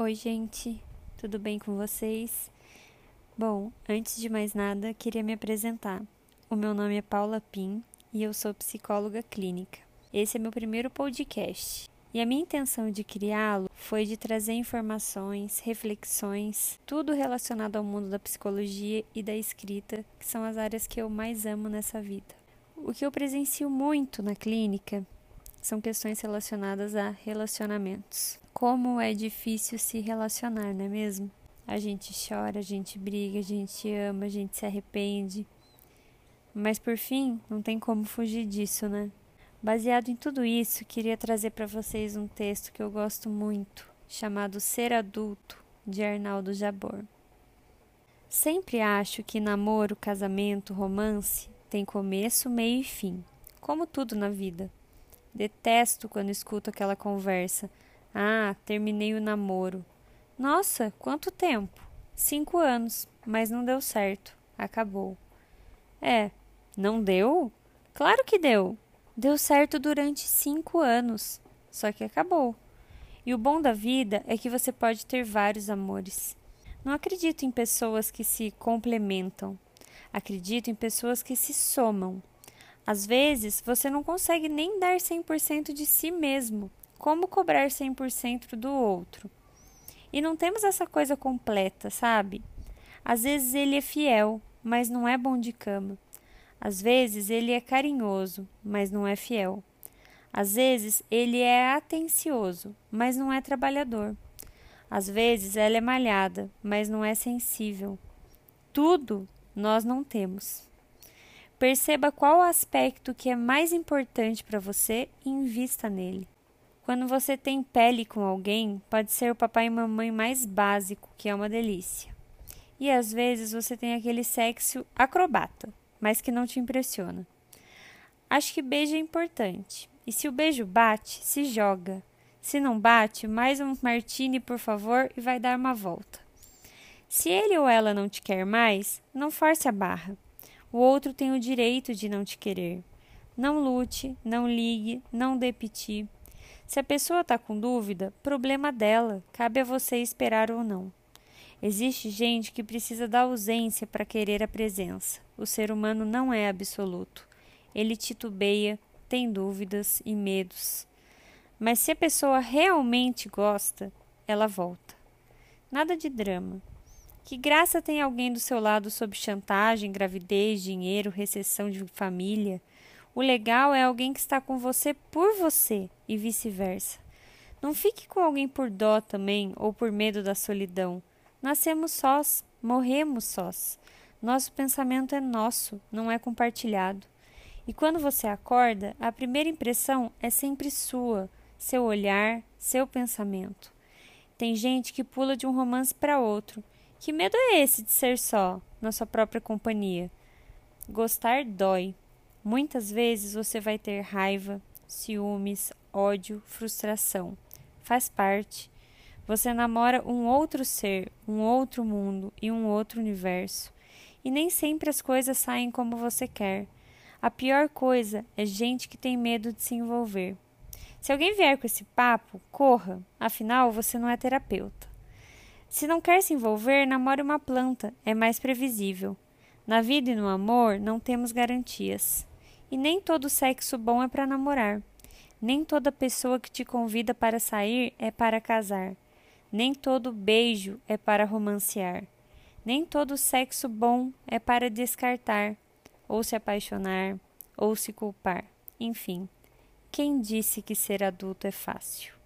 Oi, gente, tudo bem com vocês? Bom, antes de mais nada, queria me apresentar. O meu nome é Paula Pim e eu sou psicóloga clínica. Esse é meu primeiro podcast. E a minha intenção de criá-lo foi de trazer informações, reflexões, tudo relacionado ao mundo da psicologia e da escrita, que são as áreas que eu mais amo nessa vida. O que eu presencio muito na clínica são questões relacionadas a relacionamentos. Como é difícil se relacionar, não é mesmo? A gente chora, a gente briga, a gente ama, a gente se arrepende. Mas por fim, não tem como fugir disso, né? Baseado em tudo isso, queria trazer para vocês um texto que eu gosto muito, chamado Ser Adulto, de Arnaldo Jabor. Sempre acho que namoro, casamento, romance tem começo, meio e fim, como tudo na vida. Detesto quando escuto aquela conversa. Ah, terminei o namoro. Nossa, quanto tempo? Cinco anos, mas não deu certo. Acabou. É, não deu? Claro que deu. Deu certo durante cinco anos, só que acabou. E o bom da vida é que você pode ter vários amores. Não acredito em pessoas que se complementam. Acredito em pessoas que se somam. Às vezes, você não consegue nem dar 100% de si mesmo. Como cobrar 100% do outro? E não temos essa coisa completa, sabe? Às vezes ele é fiel, mas não é bom de cama. Às vezes ele é carinhoso, mas não é fiel. Às vezes ele é atencioso, mas não é trabalhador. Às vezes ela é malhada, mas não é sensível. Tudo nós não temos. Perceba qual aspecto que é mais importante para você e invista nele. Quando você tem pele com alguém, pode ser o papai e mamãe mais básico, que é uma delícia. E às vezes você tem aquele sexo acrobata, mas que não te impressiona. Acho que beijo é importante. E se o beijo bate, se joga. Se não bate, mais um martini, por favor, e vai dar uma volta. Se ele ou ela não te quer mais, não force a barra. O outro tem o direito de não te querer. Não lute, não ligue, não dê. Se a pessoa está com dúvida, problema dela, cabe a você esperar ou não. Existe gente que precisa da ausência para querer a presença. O ser humano não é absoluto. Ele titubeia, tem dúvidas e medos. Mas se a pessoa realmente gosta, ela volta. Nada de drama. Que graça tem alguém do seu lado sob chantagem, gravidez, dinheiro, recessão de família? O legal é alguém que está com você por você e vice-versa. Não fique com alguém por dó também ou por medo da solidão. Nascemos sós, morremos sós. Nosso pensamento é nosso, não é compartilhado. E quando você acorda, a primeira impressão é sempre sua, seu olhar, seu pensamento. Tem gente que pula de um romance para outro que medo é esse de ser só, na sua própria companhia? Gostar dói. Muitas vezes você vai ter raiva, ciúmes, ódio, frustração. Faz parte. Você namora um outro ser, um outro mundo e um outro universo. E nem sempre as coisas saem como você quer. A pior coisa é gente que tem medo de se envolver. Se alguém vier com esse papo, corra, afinal você não é terapeuta. Se não quer se envolver, namore uma planta, é mais previsível. Na vida e no amor não temos garantias. E nem todo sexo bom é para namorar. Nem toda pessoa que te convida para sair é para casar. Nem todo beijo é para romancear. Nem todo sexo bom é para descartar, ou se apaixonar, ou se culpar. Enfim, quem disse que ser adulto é fácil?